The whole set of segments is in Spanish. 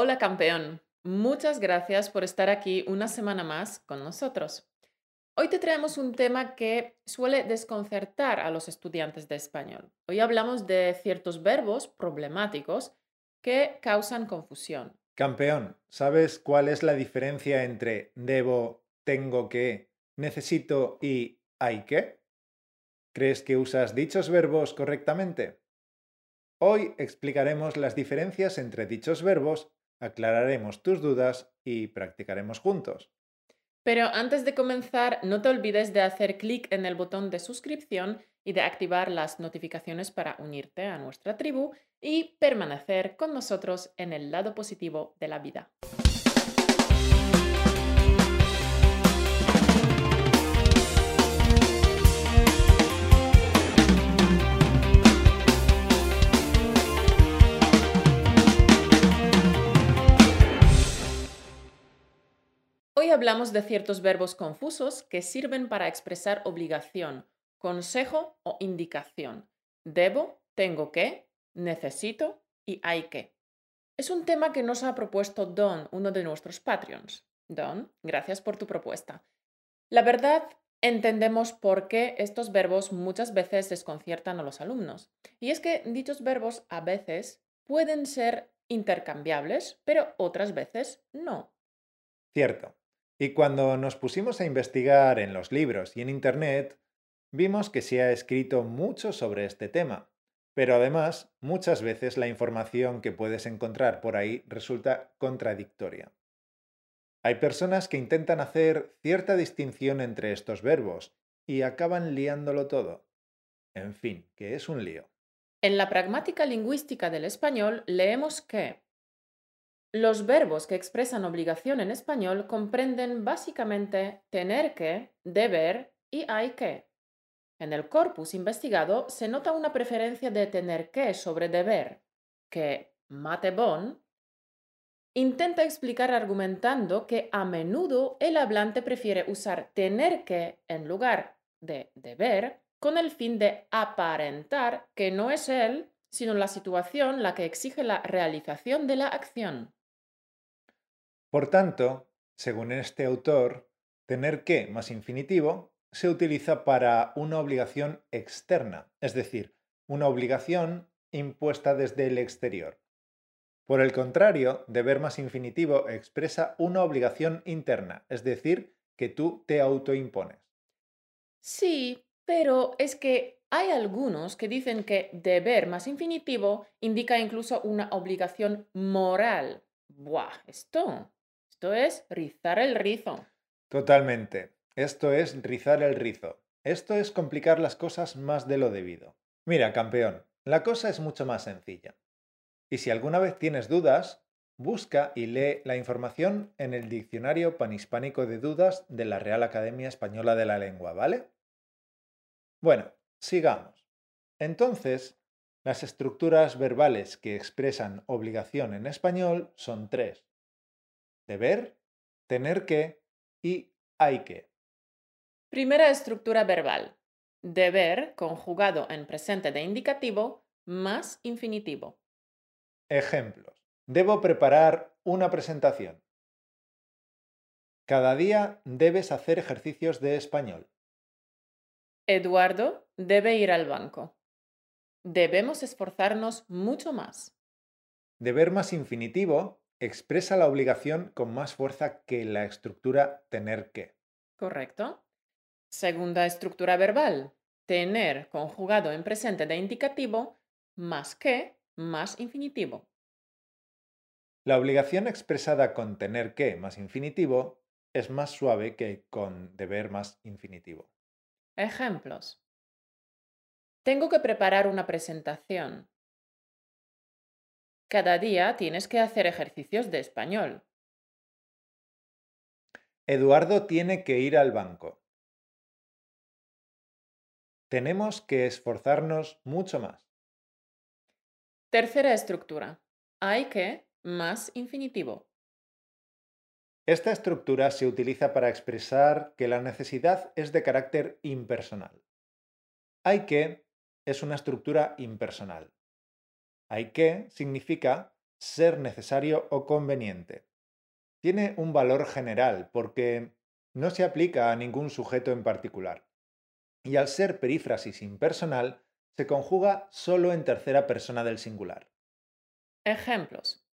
Hola campeón, muchas gracias por estar aquí una semana más con nosotros. Hoy te traemos un tema que suele desconcertar a los estudiantes de español. Hoy hablamos de ciertos verbos problemáticos que causan confusión. Campeón, ¿sabes cuál es la diferencia entre debo, tengo que, necesito y hay que? ¿Crees que usas dichos verbos correctamente? Hoy explicaremos las diferencias entre dichos verbos, aclararemos tus dudas y practicaremos juntos. Pero antes de comenzar, no te olvides de hacer clic en el botón de suscripción y de activar las notificaciones para unirte a nuestra tribu y permanecer con nosotros en el lado positivo de la vida. Hoy hablamos de ciertos verbos confusos que sirven para expresar obligación, consejo o indicación. Debo, tengo que, necesito y hay que. Es un tema que nos ha propuesto Don, uno de nuestros Patreons. Don, gracias por tu propuesta. La verdad, entendemos por qué estos verbos muchas veces desconciertan a los alumnos. Y es que dichos verbos a veces pueden ser intercambiables, pero otras veces no. Cierto. Y cuando nos pusimos a investigar en los libros y en Internet, vimos que se ha escrito mucho sobre este tema, pero además muchas veces la información que puedes encontrar por ahí resulta contradictoria. Hay personas que intentan hacer cierta distinción entre estos verbos y acaban liándolo todo. En fin, que es un lío. En la pragmática lingüística del español leemos que los verbos que expresan obligación en español comprenden básicamente tener que, deber y hay que. En el corpus investigado se nota una preferencia de tener que sobre deber, que Bon intenta explicar argumentando que a menudo el hablante prefiere usar tener que en lugar de deber con el fin de aparentar que no es él, sino la situación la que exige la realización de la acción. Por tanto, según este autor, tener que más infinitivo se utiliza para una obligación externa, es decir, una obligación impuesta desde el exterior. Por el contrario, deber más infinitivo expresa una obligación interna, es decir, que tú te autoimpones. Sí, pero es que hay algunos que dicen que deber más infinitivo indica incluso una obligación moral. Buah, esto esto es rizar el rizo. Totalmente. Esto es rizar el rizo. Esto es complicar las cosas más de lo debido. Mira, campeón, la cosa es mucho más sencilla. Y si alguna vez tienes dudas, busca y lee la información en el Diccionario Panhispánico de Dudas de la Real Academia Española de la Lengua, ¿vale? Bueno, sigamos. Entonces, las estructuras verbales que expresan obligación en español son tres deber, tener que y hay que. Primera estructura verbal. Deber conjugado en presente de indicativo más infinitivo. Ejemplos. Debo preparar una presentación. Cada día debes hacer ejercicios de español. Eduardo debe ir al banco. Debemos esforzarnos mucho más. Deber más infinitivo expresa la obligación con más fuerza que la estructura tener que. Correcto. Segunda estructura verbal. Tener conjugado en presente de indicativo más que más infinitivo. La obligación expresada con tener que más infinitivo es más suave que con deber más infinitivo. Ejemplos. Tengo que preparar una presentación. Cada día tienes que hacer ejercicios de español. Eduardo tiene que ir al banco. Tenemos que esforzarnos mucho más. Tercera estructura. Hay que más infinitivo. Esta estructura se utiliza para expresar que la necesidad es de carácter impersonal. Hay que es una estructura impersonal. Hay que significa ser necesario o conveniente. Tiene un valor general porque no se aplica a ningún sujeto en particular. Y al ser perífrasis impersonal, se conjuga solo en tercera persona del singular. Ejemplos.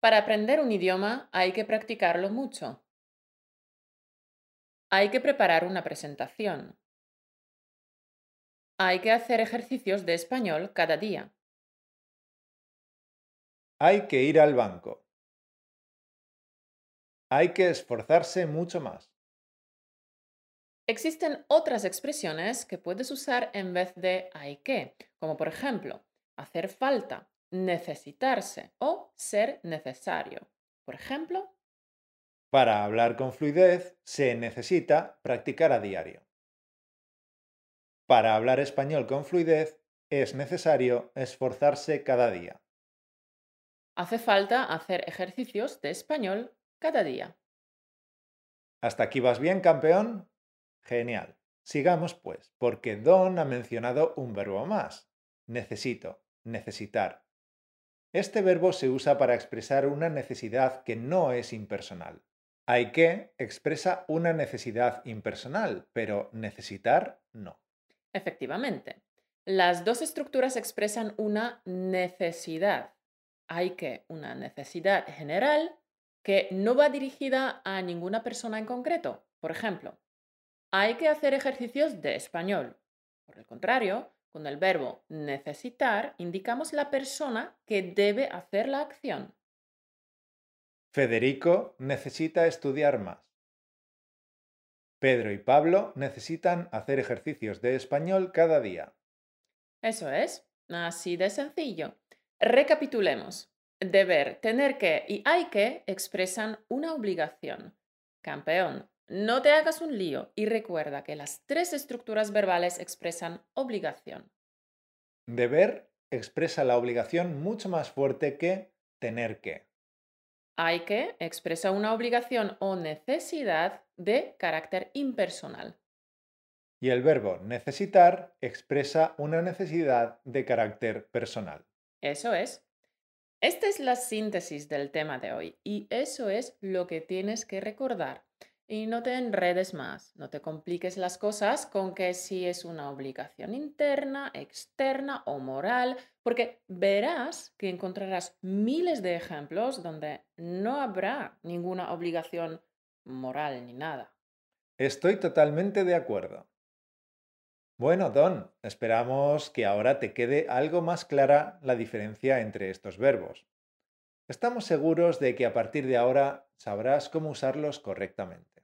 Para aprender un idioma hay que practicarlo mucho. Hay que preparar una presentación. Hay que hacer ejercicios de español cada día. Hay que ir al banco. Hay que esforzarse mucho más. Existen otras expresiones que puedes usar en vez de hay que, como por ejemplo, hacer falta, necesitarse o ser necesario. Por ejemplo, para hablar con fluidez se necesita practicar a diario. Para hablar español con fluidez es necesario esforzarse cada día. Hace falta hacer ejercicios de español cada día. ¿Hasta aquí vas bien, campeón? Genial. Sigamos pues, porque Don ha mencionado un verbo más. Necesito, necesitar. Este verbo se usa para expresar una necesidad que no es impersonal. Hay que expresa una necesidad impersonal, pero necesitar no. Efectivamente. Las dos estructuras expresan una necesidad. Hay que una necesidad general que no va dirigida a ninguna persona en concreto. Por ejemplo, hay que hacer ejercicios de español. Por el contrario, con el verbo necesitar indicamos la persona que debe hacer la acción. Federico necesita estudiar más. Pedro y Pablo necesitan hacer ejercicios de español cada día. Eso es, así de sencillo. Recapitulemos. Deber, tener que y hay que expresan una obligación. Campeón, no te hagas un lío y recuerda que las tres estructuras verbales expresan obligación. Deber expresa la obligación mucho más fuerte que tener que. Hay que expresa una obligación o necesidad de carácter impersonal. Y el verbo necesitar expresa una necesidad de carácter personal. Eso es. Esta es la síntesis del tema de hoy y eso es lo que tienes que recordar. Y no te enredes más, no te compliques las cosas con que si es una obligación interna, externa o moral, porque verás que encontrarás miles de ejemplos donde no habrá ninguna obligación moral ni nada. Estoy totalmente de acuerdo. Bueno, Don, esperamos que ahora te quede algo más clara la diferencia entre estos verbos. Estamos seguros de que a partir de ahora sabrás cómo usarlos correctamente.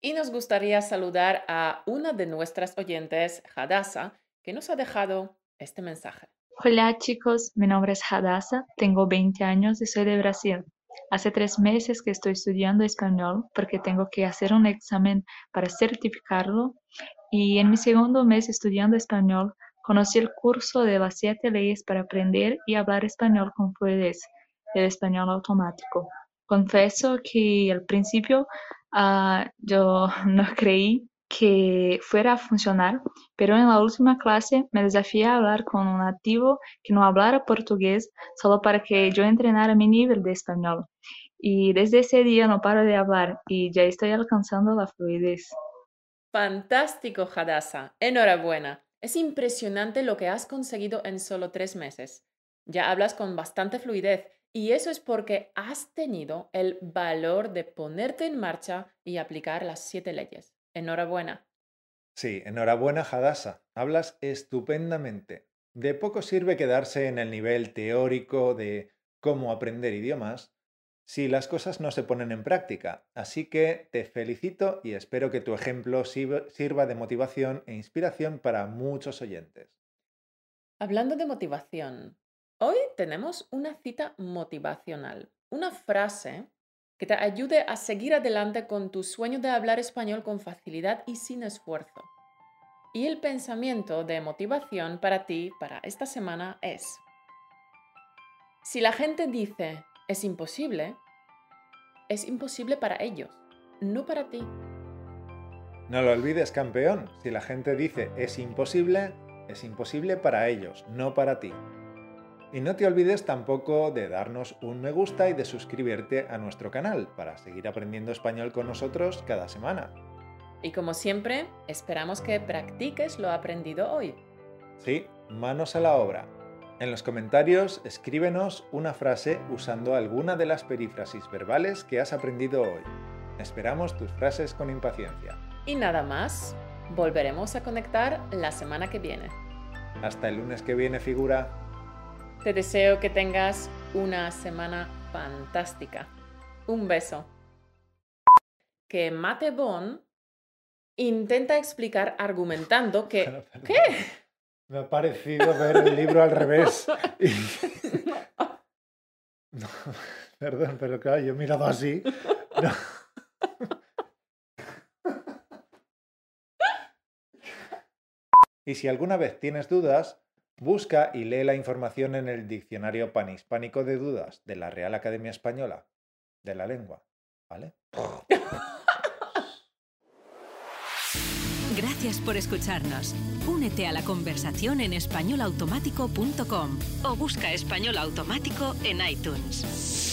Y nos gustaría saludar a una de nuestras oyentes, Hadassah, que nos ha dejado este mensaje. Hola chicos, mi nombre es Hadassah, tengo 20 años y soy de Brasil. Hace tres meses que estoy estudiando español porque tengo que hacer un examen para certificarlo y en mi segundo mes estudiando español conocí el curso de las siete leyes para aprender y hablar español con fluidez, el español automático. Confieso que al principio Ah, yo no creí que fuera a funcionar, pero en la última clase me desafié a hablar con un nativo que no hablara portugués solo para que yo entrenara mi nivel de español. Y desde ese día no paro de hablar y ya estoy alcanzando la fluidez. Fantástico, Hadassah. Enhorabuena. Es impresionante lo que has conseguido en solo tres meses. Ya hablas con bastante fluidez y eso es porque has tenido el valor de ponerte en marcha y aplicar las siete leyes. Enhorabuena. Sí, enhorabuena, Hadassah. Hablas estupendamente. De poco sirve quedarse en el nivel teórico de cómo aprender idiomas si las cosas no se ponen en práctica. Así que te felicito y espero que tu ejemplo sirva de motivación e inspiración para muchos oyentes. Hablando de motivación, Hoy tenemos una cita motivacional, una frase que te ayude a seguir adelante con tu sueño de hablar español con facilidad y sin esfuerzo. Y el pensamiento de motivación para ti para esta semana es, si la gente dice es imposible, es imposible para ellos, no para ti. No lo olvides, campeón, si la gente dice es imposible, es imposible para ellos, no para ti. Y no te olvides tampoco de darnos un me gusta y de suscribirte a nuestro canal para seguir aprendiendo español con nosotros cada semana. Y como siempre, esperamos que practiques lo aprendido hoy. Sí, manos a la obra. En los comentarios escríbenos una frase usando alguna de las perífrasis verbales que has aprendido hoy. Esperamos tus frases con impaciencia. Y nada más, volveremos a conectar la semana que viene. Hasta el lunes que viene, figura. Te deseo que tengas una semana fantástica. Un beso. Que Mate Bon intenta explicar argumentando que... ¿Qué? Me ha parecido ver el libro al revés. perdón, pero claro, yo he mirado así. Y si alguna vez tienes dudas, busca y lee la información en el Diccionario Panhispánico de Dudas de la Real Academia Española de la Lengua. ¿Vale? Gracias por escucharnos. Únete a la conversación en españolautomático.com o busca español automático en iTunes.